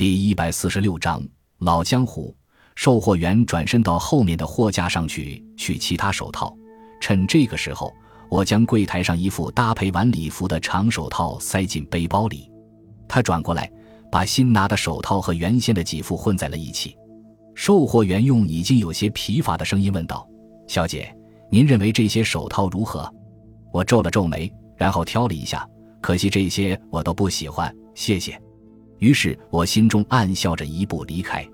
第一百四十六章老江湖。售货员转身到后面的货架上去取其他手套，趁这个时候，我将柜台上一副搭配完礼服的长手套塞进背包里。他转过来，把新拿的手套和原先的几副混在了一起。售货员用已经有些疲乏的声音问道：“小姐，您认为这些手套如何？”我皱了皱眉，然后挑了一下，可惜这些我都不喜欢，谢谢。于是我心中暗笑着，一步离开。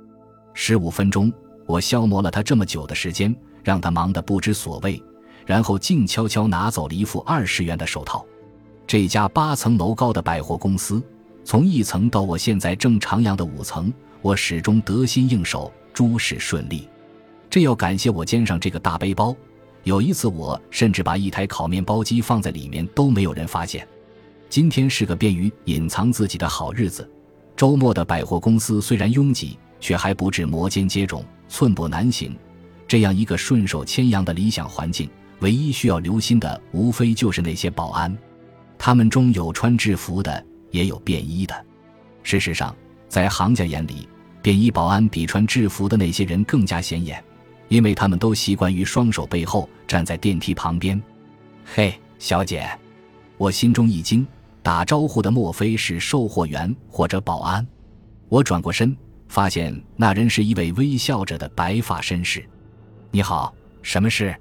十五分钟，我消磨了他这么久的时间，让他忙得不知所谓，然后静悄悄拿走了一副二十元的手套。这家八层楼高的百货公司，从一层到我现在正徜徉的五层，我始终得心应手，诸事顺利。这要感谢我肩上这个大背包。有一次，我甚至把一台烤面包机放在里面都没有人发现。今天是个便于隐藏自己的好日子。周末的百货公司虽然拥挤。却还不至摩肩接踵、寸步难行。这样一个顺手牵羊的理想环境，唯一需要留心的，无非就是那些保安。他们中有穿制服的，也有便衣的。事实上，在行家眼里，便衣保安比穿制服的那些人更加显眼，因为他们都习惯于双手背后站在电梯旁边。嘿，小姐，我心中一惊，打招呼的莫非是售货员或者保安？我转过身。发现那人是一位微笑着的白发绅士。你好，什么事？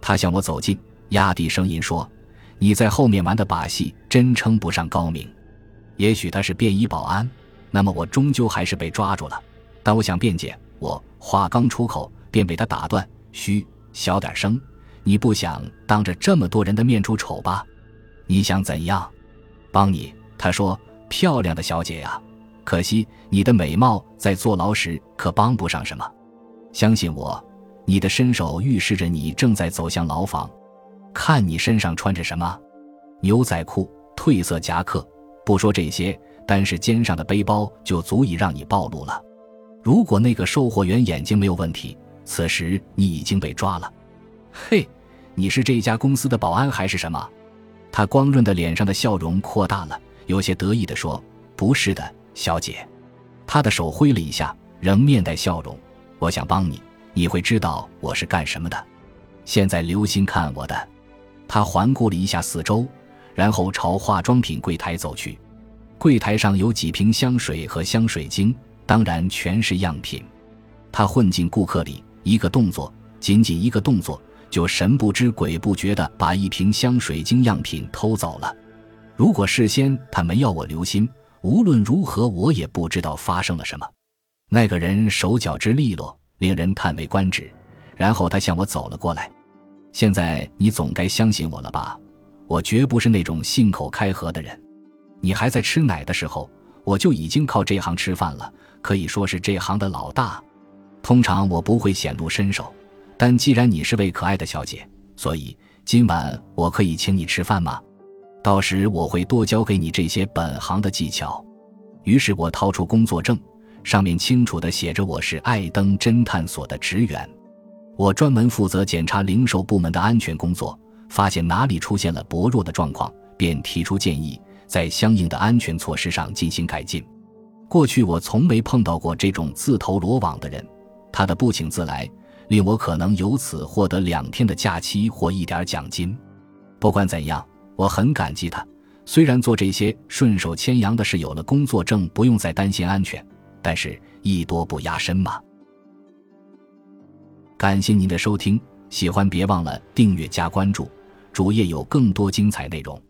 他向我走近，压低声音说：“你在后面玩的把戏真称不上高明。也许他是便衣保安，那么我终究还是被抓住了。但我想辩解，我话刚出口便被他打断：‘嘘，小点声，你不想当着这么多人的面出丑吧？你想怎样？帮你？’他说：‘漂亮的小姐呀。’”可惜你的美貌在坐牢时可帮不上什么，相信我，你的身手预示着你正在走向牢房。看你身上穿着什么，牛仔裤、褪色夹克，不说这些，单是肩上的背包就足以让你暴露了。如果那个售货员眼睛没有问题，此时你已经被抓了。嘿，你是这家公司的保安还是什么？他光润的脸上的笑容扩大了，有些得意地说：“不是的。”小姐，他的手挥了一下，仍面带笑容。我想帮你，你会知道我是干什么的。现在留心看我的。他环顾了一下四周，然后朝化妆品柜台走去。柜台上有几瓶香水和香水精，当然全是样品。他混进顾客里，一个动作，仅仅一个动作，就神不知鬼不觉地把一瓶香水精样品偷走了。如果事先他没要我留心。无论如何，我也不知道发生了什么。那个人手脚之利落，令人叹为观止。然后他向我走了过来。现在你总该相信我了吧？我绝不是那种信口开河的人。你还在吃奶的时候，我就已经靠这行吃饭了，可以说是这行的老大。通常我不会显露身手，但既然你是位可爱的小姐，所以今晚我可以请你吃饭吗？到时我会多教给你这些本行的技巧。于是我掏出工作证，上面清楚地写着我是爱登侦探所的职员，我专门负责检查零售部门的安全工作，发现哪里出现了薄弱的状况，便提出建议，在相应的安全措施上进行改进。过去我从没碰到过这种自投罗网的人，他的不请自来，令我可能由此获得两天的假期或一点奖金。不管怎样。我很感激他，虽然做这些顺手牵羊的事有了工作证，不用再担心安全，但是艺多不压身嘛。感谢您的收听，喜欢别忘了订阅加关注，主页有更多精彩内容。